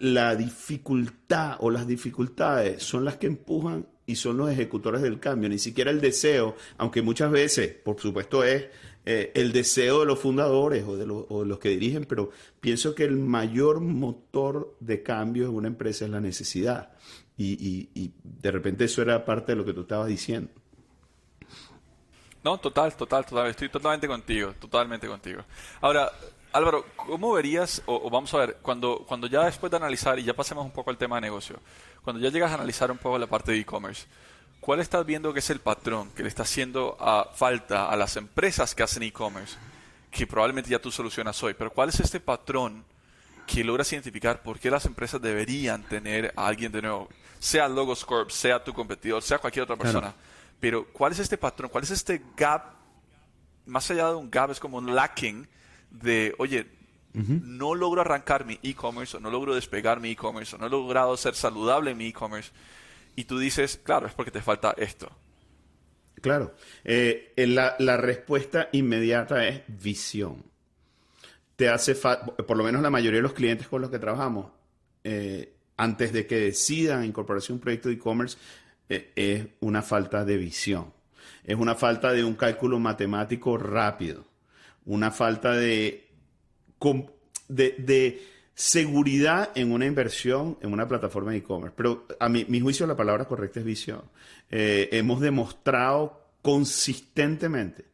la dificultad o las dificultades son las que empujan y son los ejecutores del cambio, ni siquiera el deseo, aunque muchas veces, por supuesto, es eh, el deseo de los fundadores o de, los que dirigen, pero pienso que el mayor motor de cambio en una empresa es la necesidad. Y, y, de repente eso era parte de lo que tú estabas diciendo. No, total, total, total. Estoy totalmente contigo, totalmente contigo. Ahora, Álvaro, ¿cómo verías, o, vamos a ver, cuando, cuando ya después de analizar, y ya pasemos un poco al tema de negocio, cuando ya llegas a analizar un poco la parte de e-commerce, ¿cuál estás viendo que es el patrón que le está haciendo a falta a las empresas que hacen e-commerce, que probablemente ya tú solucionas hoy, pero cuál es este patrón que logras identificar por qué las empresas deberían tener a alguien de nuevo, sea Logos Corp, sea tu competidor, sea cualquier otra persona, pero cuál es este patrón, cuál es este gap, más allá de un gap, es como un lacking de, oye, no logro arrancar mi e-commerce o no logro despegar mi e-commerce o no he logrado ser saludable en mi e-commerce. Y tú dices, claro, es porque te falta esto. Claro. Eh, la, la, respuesta inmediata es visión. Te hace por lo menos la mayoría de los clientes con los que trabajamos, eh, antes de que decidan incorporarse un proyecto de e-commerce, eh, es una falta de visión. Es una falta de un cálculo matemático rápido una falta de, de, seguridad en una inversión en una plataforma de e-commerce. Pero a mi, mi, juicio la palabra correcta es visión. Eh, hemos demostrado consistentemente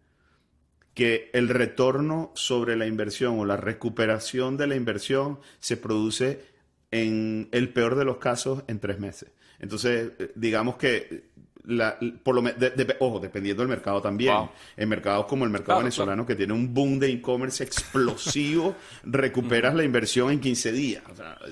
que el retorno sobre la inversión o la recuperación de la inversión se produce en el peor de los casos en tres meses. Entonces, eh, digamos que la, por lo, ojo, dependiendo del mercado también. En mercados como el mercado venezolano, que tiene un boom de e-commerce explosivo, recuperas la inversión en 15 días.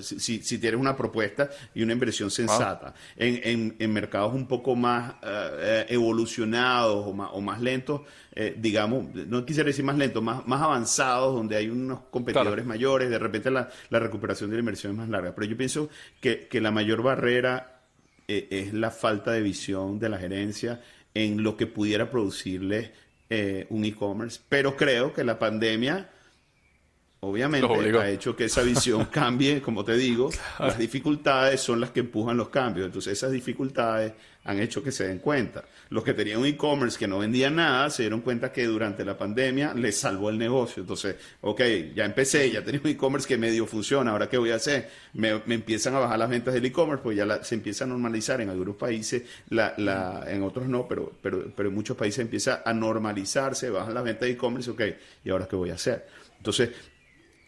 si, si, tienes una propuesta y una inversión sensata. En, en, mercados un poco más eh, evolucionados o más, o más lentos, eh, digamos, no quisiera decir más lentos, más, más avanzados, donde hay unos competidores mayores, de repente la, la recuperación de la inversión es más larga. Pero yo pienso que, que la mayor barrera eh, es la falta de visión de la gerencia en lo que pudiera producirle eh, un e-commerce. Pero creo que la pandemia obviamente ha hecho que esa visión cambie, como te digo, las dificultades son las que empujan los cambios. Entonces esas dificultades han hecho que se den cuenta. Los que tenían un e-commerce que no vendían nada se dieron cuenta que durante la pandemia les salvó el negocio. Entonces, ok, ya empecé, ya tenía un e-commerce que medio funciona, ahora qué voy a hacer? Me, empiezan a bajar las ventas del e-commerce, pues ya se empieza a normalizar en algunos países, la, la, en otros no, pero, pero, pero en muchos países empieza a normalizarse, bajan las ventas de e-commerce, ok, ¿y ahora qué voy a hacer? Entonces,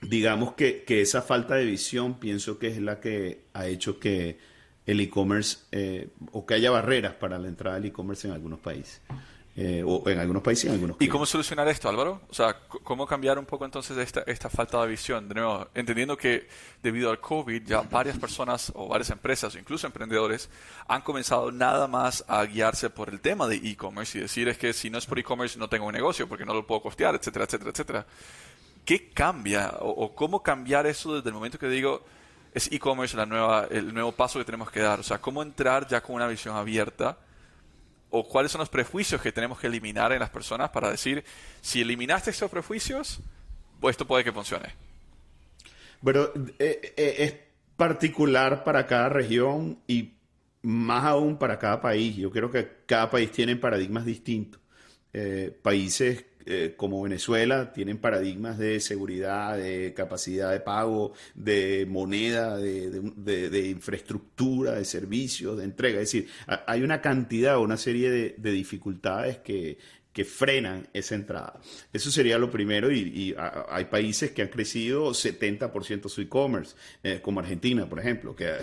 digamos que, que esa falta de visión pienso que es la que ha hecho que el e-commerce eh, o que haya barreras para la entrada del e-commerce en algunos países. Eh, o en algunos países y en algunos ¿Y cómo solucionar esto, Álvaro? O sea, ¿cómo cambiar un poco entonces esta, esta falta de visión? De nuevo, entendiendo que debido al COVID ya varias personas o varias empresas, incluso emprendedores, han comenzado nada más a guiarse por el tema de e-commerce y decir es que si no es por e-commerce no tengo un negocio porque no lo puedo costear, etcétera, etcétera, etcétera. ¿Qué cambia o, cómo cambiar eso desde el momento que digo es e-commerce el nuevo paso que tenemos que dar? O sea, ¿cómo entrar ya con una visión abierta? o cuáles son los prejuicios que tenemos que eliminar en las personas para decir, si eliminaste esos prejuicios, esto puede que funcione. Bueno, eh, eh, es particular para cada región y más aún para cada país. Yo creo que cada país tiene paradigmas distintos. Eh, países eh, como Venezuela tienen paradigmas de seguridad, de capacidad de pago, de moneda, de, infraestructura, de servicios, de entrega. Es decir, hay una cantidad, una serie de dificultades que, que frenan esa entrada. Eso sería lo primero y, hay países que han crecido 70% su e-commerce, eh, como Argentina, por ejemplo, que,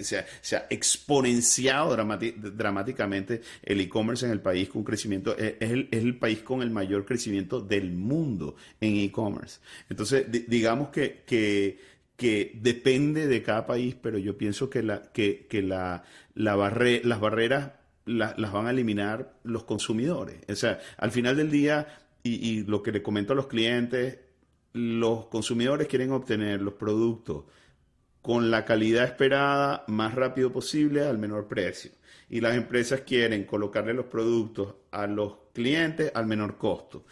se, ha, exponenciado dramáticamente el e-commerce en el país con crecimiento, es, el, país con el mayor crecimiento del mundo en e-commerce. Entonces, digamos que, depende de cada país, pero yo pienso que, la, la las barreras las van a eliminar los consumidores. O sea, al final del día, y, lo que le comento a los clientes, los consumidores quieren obtener los productos con la calidad esperada más rápido posible al menor precio. Y las empresas quieren colocarle los productos a los clientes al menor costo.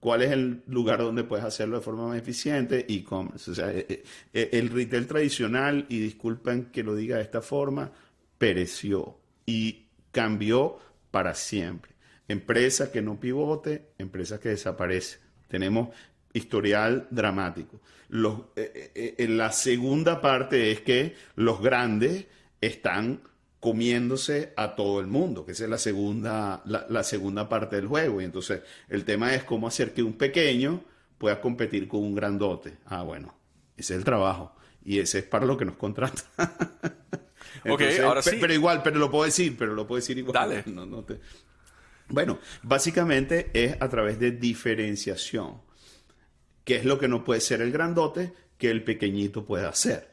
¿Cuál es el lugar donde puedes hacerlo de forma más eficiente? E-commerce. O sea, eh, eh, el retail tradicional, y disculpen que lo diga de esta forma, pereció. Y cambió para siempre. Empresa que no pivote, empresa que desaparece. Tenemos historial dramático. Eh, eh, eh, la segunda parte es que los grandes están comiéndose a todo el mundo, que esa es la segunda, la, segunda parte del juego. Y entonces el tema es cómo hacer que un pequeño pueda competir con un grandote. Ah, bueno, ese es el trabajo. Y ese es para lo que nos ok, ahora sí. Pero igual, pero lo puedo decir, pero lo puedo decir igual. Dale. Bueno, básicamente es a través de diferenciación. ¿Qué es lo que no puede ser el grandote que el pequeñito puede hacer?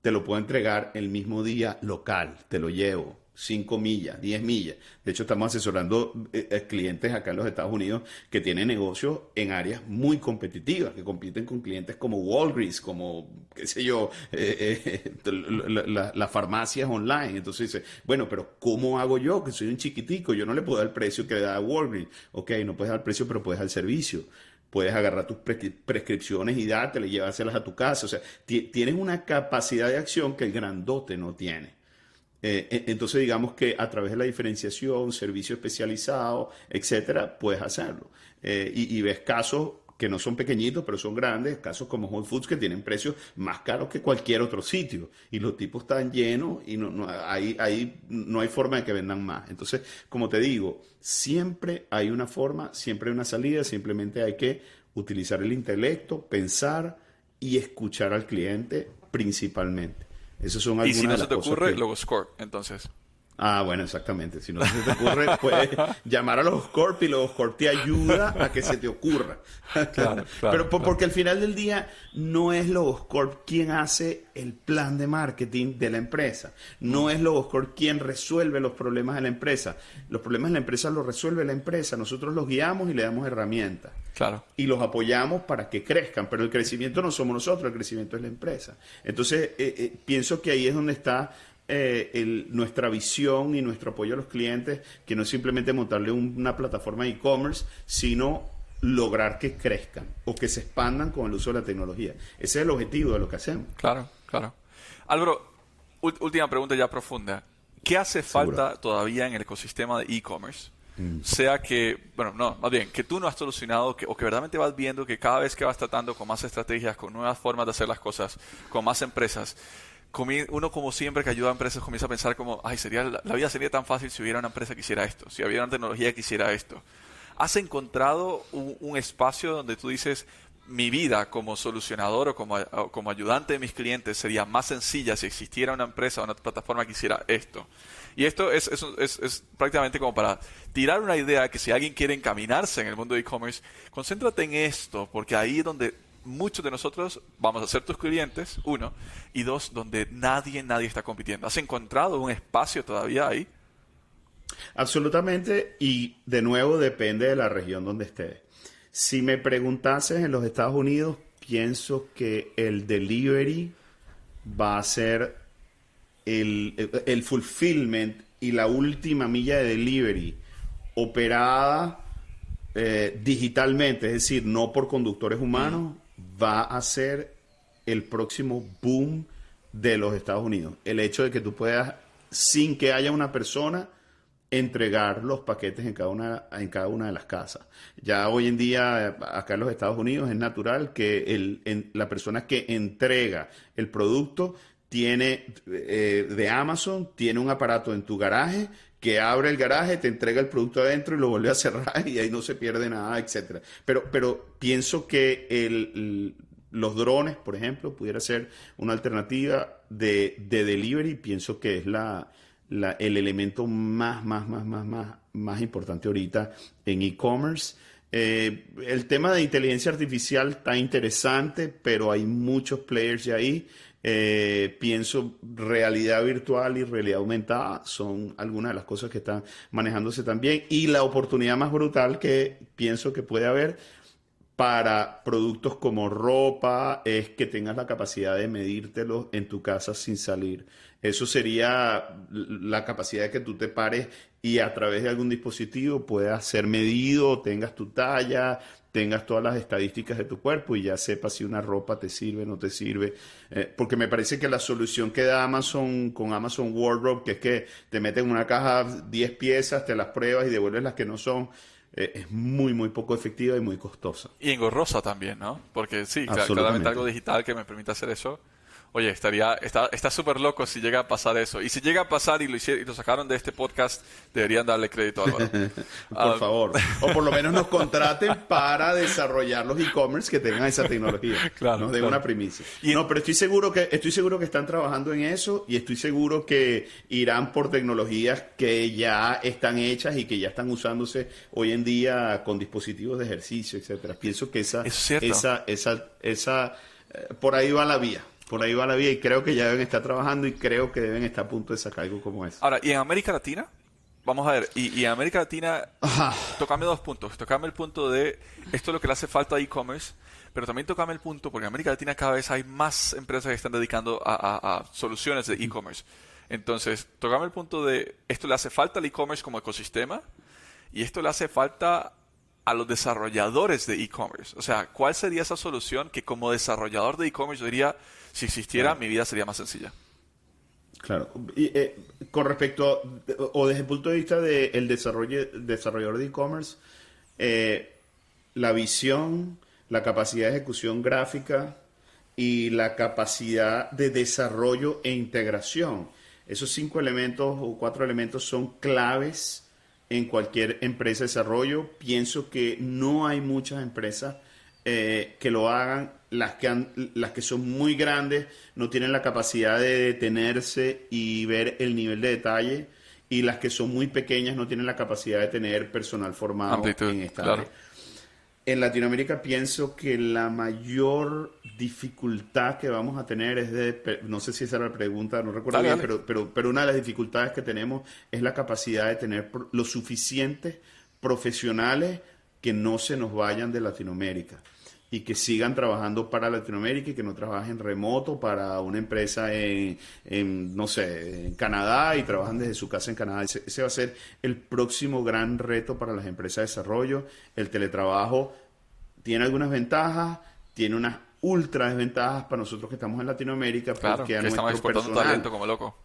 Te lo puedo entregar el mismo día local, te lo llevo 5 millas, 10 millas. De hecho, estamos asesorando eh, eh, clientes acá en los Estados Unidos que tienen negocios en áreas muy competitivas, que compiten con clientes como Walgreens, como, qué sé yo, eh, las farmacias online. Entonces dice, bueno, pero ¿cómo hago yo? Que soy un chiquitico, yo no le puedo dar el precio que le da a Walgreens. Ok, no puedes dar el precio, pero puedes dar el servicio puedes agarrar tus prescripciones y dártelas, llevárselas a tu casa. O sea, tienes una capacidad de acción que el grandote no tiene. Eh, entonces, digamos que a través de la diferenciación, servicio especializado, etcétera, puedes hacerlo. Eh, y, ves casos que no son pequeñitos, pero son grandes, casos como Whole Foods que tienen precios más caros que cualquier otro sitio. Y los tipos están llenos y no, no, ahí, ahí no hay forma de que vendan más. Entonces, como te digo, siempre hay una forma, siempre hay una salida, simplemente hay que utilizar el intelecto, pensar y escuchar al cliente principalmente y si no se te ocurre, luego score, entonces. Ah, bueno, exactamente. Si no se te ocurre, puedes llamar a los Corp y los Corp te ayuda a que se te ocurra. Claro, Pero porque al final del día no es Logos Corp quien hace el plan de marketing de la empresa. No es Logos Corp quien resuelve los problemas de la empresa. Los problemas de la empresa los resuelve la empresa. Nosotros los guiamos y le damos herramientas. Claro. Y los apoyamos para que crezcan. Pero el crecimiento no somos nosotros, el crecimiento es la empresa. Entonces, eh, eh, pienso que ahí es donde está eh, nuestra visión y nuestro apoyo a los clientes, que no es simplemente montarle una plataforma de e-commerce, sino lograr que crezcan o que se expandan con el uso de la tecnología. Ese es el objetivo de lo que hacemos. Claro, claro. Álvaro, última pregunta ya profunda. ¿Qué hace falta todavía en el ecosistema de e-commerce? Mm. Sea que, bueno, no, más bien, que tú no has solucionado que, o que verdaderamente vas viendo que cada vez que vas tratando con más estrategias, con nuevas formas de hacer las cosas, con más empresas, uno como siempre que ayuda a empresas comienza a pensar como, ay, sería, la vida sería tan fácil si hubiera una empresa que hiciera esto, si hubiera una tecnología que hiciera esto. ¿Has encontrado un, espacio donde tú dices, mi vida como solucionador o como, como ayudante de mis clientes sería más sencilla si existiera una empresa o una plataforma que hiciera esto. Y esto es, es, es, prácticamente como para tirar una idea que si alguien quiere encaminarse en el mundo de e-commerce, concéntrate en esto, porque ahí es donde muchos de nosotros vamos a ser tus clientes, uno, y dos, donde nadie, nadie está compitiendo. ¿Has encontrado un espacio todavía ahí? Absolutamente, y de nuevo depende de la región donde estés. Si me preguntases en los Estados Unidos, pienso que el delivery va a ser el, fulfillment y la última milla de delivery operada eh, digitalmente, es decir, no por conductores humanos, va a ser el próximo boom de los Estados Unidos. El hecho de que tú puedas, sin que haya una persona, entregar los paquetes en cada una en cada una de las casas. Ya hoy en día acá en los Estados Unidos es natural que la persona que entrega el producto tiene eh, de Amazon tiene un aparato en tu garaje que abre el garaje, te entrega el producto adentro y lo vuelve a cerrar y ahí no se pierde nada, etcétera. Pero pero pienso que el, los drones, por ejemplo, pudiera ser una alternativa de, de delivery. Pienso que es la el elemento más, más, más, más, más, más importante ahorita en e-commerce. Eh, el tema de inteligencia artificial está interesante, pero hay muchos players ya ahí. Eh, pienso realidad virtual y realidad aumentada son algunas de las cosas que están manejándose también. Y la oportunidad más brutal que pienso que puede haber para productos como ropa es que tengas la capacidad de medírtelo en tu casa sin salir. Eso sería la capacidad de que tú te pares y a través de algún dispositivo puedas ser medido, tengas tu talla, tengas todas las estadísticas de tu cuerpo y ya sepas si una ropa te sirve o no te sirve. Eh, porque me parece que la solución que da Amazon con Amazon Wardrobe, que es que te meten en una caja 10 piezas, te las pruebas y devuelves las que no son, eh, es muy, muy poco efectiva y muy costosa. Y engorrosa también, ¿no? Porque sí, claramente algo digital que me permita hacer eso Oye, estaría, está súper loco si llega a pasar eso. Y si llega a pasar y lo, hicieron, y lo sacaron de este podcast, deberían darle crédito a Álvaro. por ah, favor. O por lo menos nos contraten para desarrollar los e-commerce que tengan esa tecnología. Claro, nos den una primicia. Y no, pero estoy seguro que estoy seguro que están trabajando en eso y estoy seguro que irán por tecnologías que ya están hechas y que ya están usándose hoy en día con dispositivos de ejercicio, etcétera. Pienso que esa, esa, esa, esa, eh, por ahí va la vía por ahí va la vía y creo que ya deben estar trabajando y creo que deben estar a punto de sacar algo como eso. Ahora, ¿y en América Latina? Vamos a ver, y, en América Latina, tocame dos puntos. Tocame el punto de esto es lo que le hace falta a e-commerce, pero también tocame el punto, porque en América Latina cada vez hay más empresas que están dedicando a, soluciones de e-commerce. Entonces, tocame el punto de esto le hace falta al e-commerce como ecosistema y esto le hace falta a los desarrolladores de e-commerce. O sea, ¿cuál sería esa solución que como desarrollador de e-commerce yo diría, si existiera, mi vida sería más sencilla? Claro. Y, eh, con respecto, o desde el punto de vista del desarrollo, desarrollador de e-commerce, eh, la visión, la capacidad de ejecución gráfica y la capacidad de desarrollo e integración. Esos cinco elementos o cuatro elementos son claves en cualquier empresa de desarrollo. Pienso que no hay muchas empresas eh, que lo hagan. Las que, las que son muy grandes no tienen la capacidad de detenerse y ver el nivel de detalle. Y las que son muy pequeñas no tienen la capacidad de tener personal formado en esta área. En Latinoamérica pienso que la mayor dificultad que vamos a tener es de, no sé si esa era la pregunta, no recuerdo bien, Pero, pero, pero una de las dificultades que tenemos es la capacidad de tener los suficientes profesionales que no se nos vayan de Latinoamérica y que sigan trabajando para Latinoamérica y que no trabajen remoto para una empresa en, no sé, en Canadá y trabajan desde su casa en Canadá. Ese, va a ser el próximo gran reto para las empresas de desarrollo. El teletrabajo tiene algunas ventajas, tiene unas ultra desventajas para nosotros que estamos en Latinoamérica porque a estamos exportando talento como loco.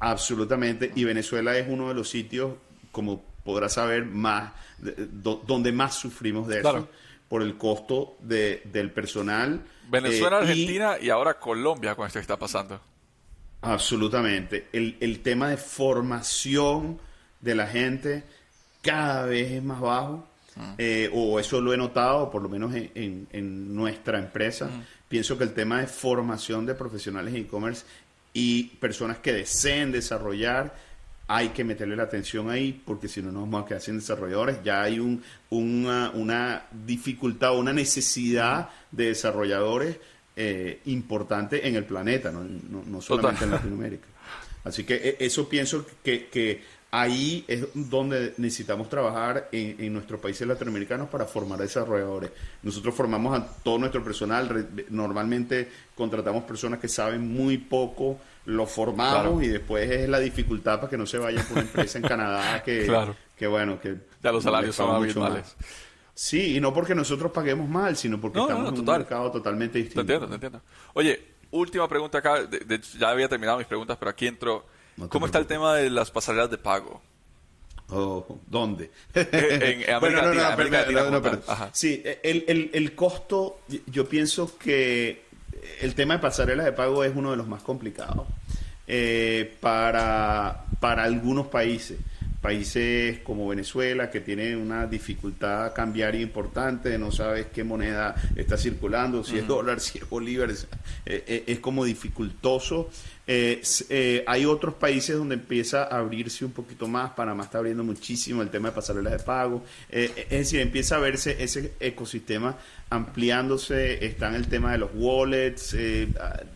Absolutamente, y Venezuela es uno de los sitios, como podrás saber, más donde más sufrimos de eso por el costo de, del personal. Venezuela, eh, Argentina y, ahora Colombia con esto que está pasando. Absolutamente. El, el, tema de formación de la gente cada vez es más bajo. eh, o eso lo he notado, por lo menos en, en, nuestra empresa. Pienso que el tema de formación de profesionales en e-commerce y personas que deseen desarrollar, hay que meterle la atención ahí, porque si no nos vamos a quedar sin desarrolladores. Ya hay un, una, una dificultad, una necesidad de desarrolladores eh, importante en el planeta, no, no, solamente en Latinoamérica. Así que e, eso pienso que, que ahí es donde necesitamos trabajar en, nuestros países latinoamericanos para formar desarrolladores. Nosotros formamos a todo nuestro personal, normalmente contratamos personas que saben muy poco, lo formamos y después es la dificultad para que no se vaya por una empresa en Canadá que, que bueno, que ya los salarios son habituales. Sí, y no porque nosotros paguemos mal, sino porque estamos en un mercado totalmente distinto. Te entiendo, te entiendo. Oye, última pregunta acá, ya había terminado mis preguntas, pero aquí entro ¿Cómo está el tema de las pasarelas de pago? Oh, ¿Dónde? en, América Sí, el, el, costo, yo pienso que el tema de pasarelas de pago es uno de los más complicados eh, para, para algunos países. Países como Venezuela, que tienen una dificultad cambiaria importante, no sabes qué moneda está circulando, si es dólar, si es bolívar, es, eh, eh, es como dificultoso. Eh, eh, hay otros países donde empieza a abrirse un poquito más. Panamá está abriendo muchísimo el tema de pasarelas de pago. Es decir, empieza a verse ese ecosistema ampliándose. Está en el tema de los wallets.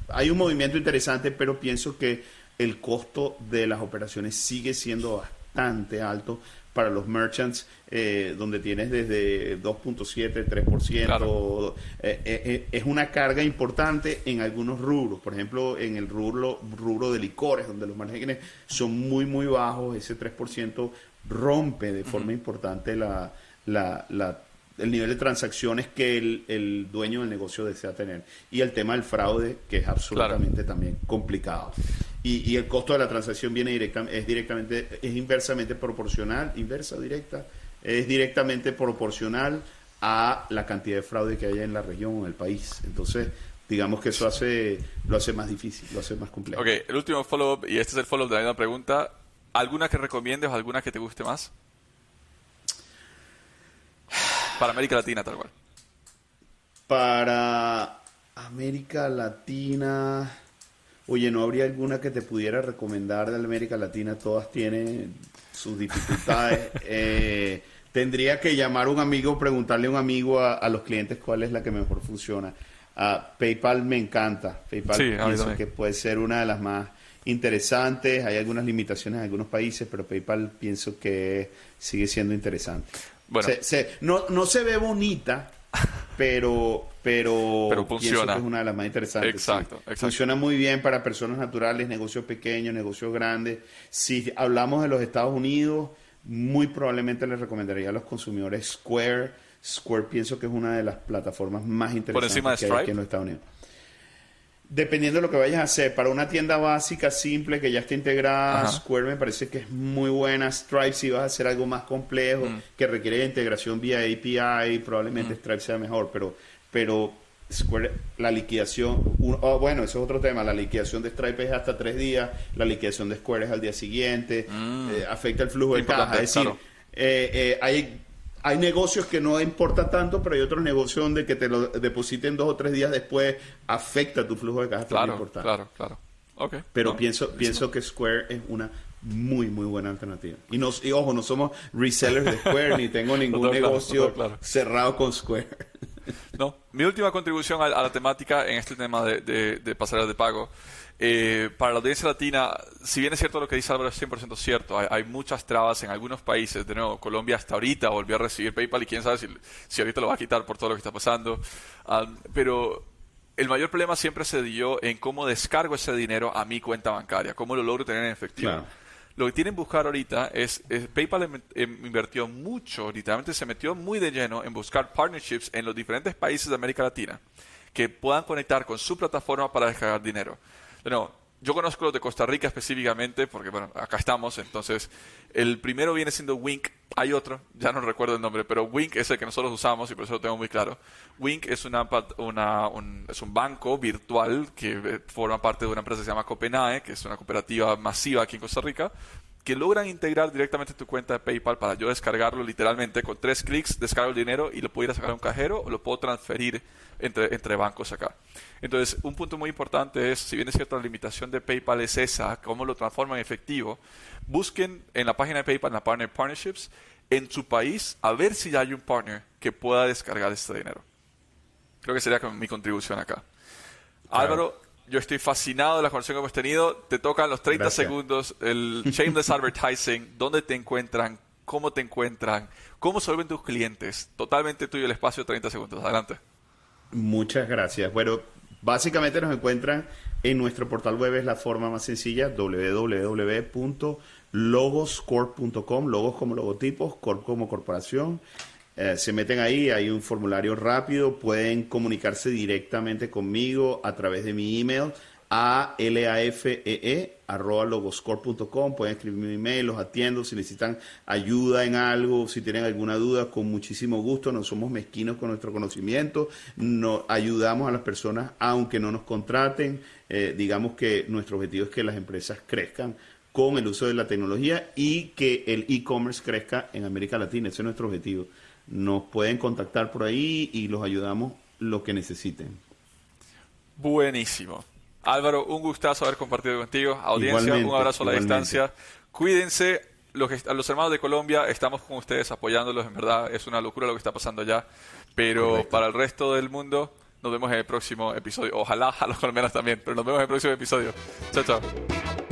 hay un movimiento interesante, pero pienso que el costo de las operaciones sigue siendo bastante alto para los merchants, eh, donde tienes desde 2.7, 3%. Eh, eh, es una carga importante en algunos rubros. Por ejemplo, en el rubro, rubro de licores, donde los márgenes son muy, muy bajos, ese 3% rompe de forma importante la, la, la el nivel de transacciones que el, el, dueño del negocio desea tener. Y el tema del fraude, que es absolutamente también complicado. Y, y, el costo de la transacción viene directa, es directamente, es inversamente proporcional, inversa directa, es directamente proporcional a la cantidad de fraude que hay en la región o en el país. Entonces, digamos que eso hace, lo hace más difícil, lo hace más complejo. Ok, el último follow-up, y este es el follow-up de la misma pregunta. ¿Alguna que recomiendes o alguna que te guste más? Para América Latina, tal cual. Para América Latina. Oye, ¿no habría alguna que te pudiera recomendar de América Latina? Todas tienen sus dificultades. Eh, tendría que llamar a un amigo, preguntarle a un amigo a, los clientes cuál es la que mejor funciona. Uh, PayPal me encanta. PayPal pienso que puede ser una de las más interesantes. Hay algunas limitaciones en algunos países, pero PayPal pienso que sigue siendo interesante. Bueno. no, no se ve bonita, pero, pero, pero funciona. es una de las más interesantes. Exacto, Funciona muy bien para personas naturales, negocios pequeños, negocios grandes. Si hablamos de los Estados Unidos, muy probablemente les recomendaría a los consumidores Square. Square pienso que es una de las plataformas más interesantes que hay aquí en los Estados Unidos. Dependiendo de lo que vayas a hacer, para una tienda básica, simple, que ya está integrada, Square me parece que es muy buena. Stripe, si vas a hacer algo más complejo, mm. que requiere integración vía API, probablemente mm. Stripe sea mejor, pero, pero Square, la liquidación, oh, bueno, eso es otro tema, la liquidación de Stripe es hasta tres días, la liquidación de Square es al día siguiente, mm. eh, afecta el flujo de caja, es decir, eh, eh, hay hay negocios que no importa tanto, pero hay otros negocios donde que te lo depositen dos o tres días después afecta tu flujo de caja. Claro, claro, claro. Okay. Pero pienso, pienso que Square es una muy, muy buena alternativa. Y, nos, y ojo, no somos resellers de Square, ni tengo ningún negocio cerrado con Square. no, mi última contribución a, la temática en este tema de, pasarelas de pago eh, para la audiencia latina, si bien es cierto lo que dice Álvaro, es 100% cierto, hay, muchas trabas en algunos países. De nuevo, Colombia hasta ahorita volvió a recibir PayPal y quién sabe si, si ahorita lo va a quitar por todo lo que está pasando. Ah, pero el mayor problema siempre se dio en cómo descargo ese dinero a mi cuenta bancaria, cómo lo logro tener en efectivo. Lo que tienen que buscar ahorita es, PayPal em, em, invirtió mucho, literalmente se metió muy de lleno en buscar partnerships en los diferentes países de América Latina que puedan conectar con su plataforma para descargar dinero. Yo conozco los de Costa Rica específicamente, porque bueno, acá estamos, entonces el primero viene siendo Wink, hay otro, ya no recuerdo el nombre, pero Wink es el que nosotros usamos y por eso lo tengo muy claro. Wink es, una, un, es un banco virtual que eh, forma parte de una empresa que se llama Copenhague, que es una cooperativa masiva aquí en Costa Rica, que logran integrar directamente tu cuenta de PayPal para yo descargarlo literalmente con tres clics, descargo el dinero y lo puedo ir a sacar a un cajero o lo puedo transferir entre, entre bancos acá. Entonces, un punto muy importante es, si bien es cierto la limitación de PayPal es esa, cómo lo transforma en efectivo, busquen en la página de PayPal, en la Partner Partnerships, en su país, a ver si ya hay un partner que pueda descargar este dinero. Creo que sería mi contribución acá. Álvaro, yo estoy fascinado de la conversación que hemos tenido. Te tocan los 30 segundos, el Shameless Advertising, dónde te encuentran, cómo te encuentran, cómo suelven tus clientes. Totalmente tuyo el espacio, 30 segundos. Adelante. Muchas gracias. Bueno, básicamente nos encuentran en nuestro portal web, es la forma más sencilla, www.logoscorp.com, logos como logotipos, corp como corporación. Eh, se meten ahí, hay un formulario rápido, pueden comunicarse directamente conmigo a través de mi email a lafee.logoscore.com. Pueden escribir mi email, los atiendo. Si necesitan ayuda en algo, si tienen alguna duda, con muchísimo gusto. No somos mezquinos con nuestro conocimiento. No, ayudamos a las personas aunque no nos contraten. Eh, digamos que nuestro objetivo es que las empresas crezcan con el uso de la tecnología y que el e-commerce crezca en América Latina. Ese es nuestro objetivo nos pueden contactar por ahí y los ayudamos lo que necesiten. Buenísimo. Álvaro, un gustazo haber compartido contigo. Audiencia, un abrazo a la distancia. Cuídense. Los, a los hermanos de Colombia, estamos con ustedes apoyándolos. En verdad, es una locura lo que está pasando allá. Pero para el resto del mundo, nos vemos en el próximo episodio. Ojalá a los colombianos también, pero nos vemos en el próximo episodio. Chao, chao.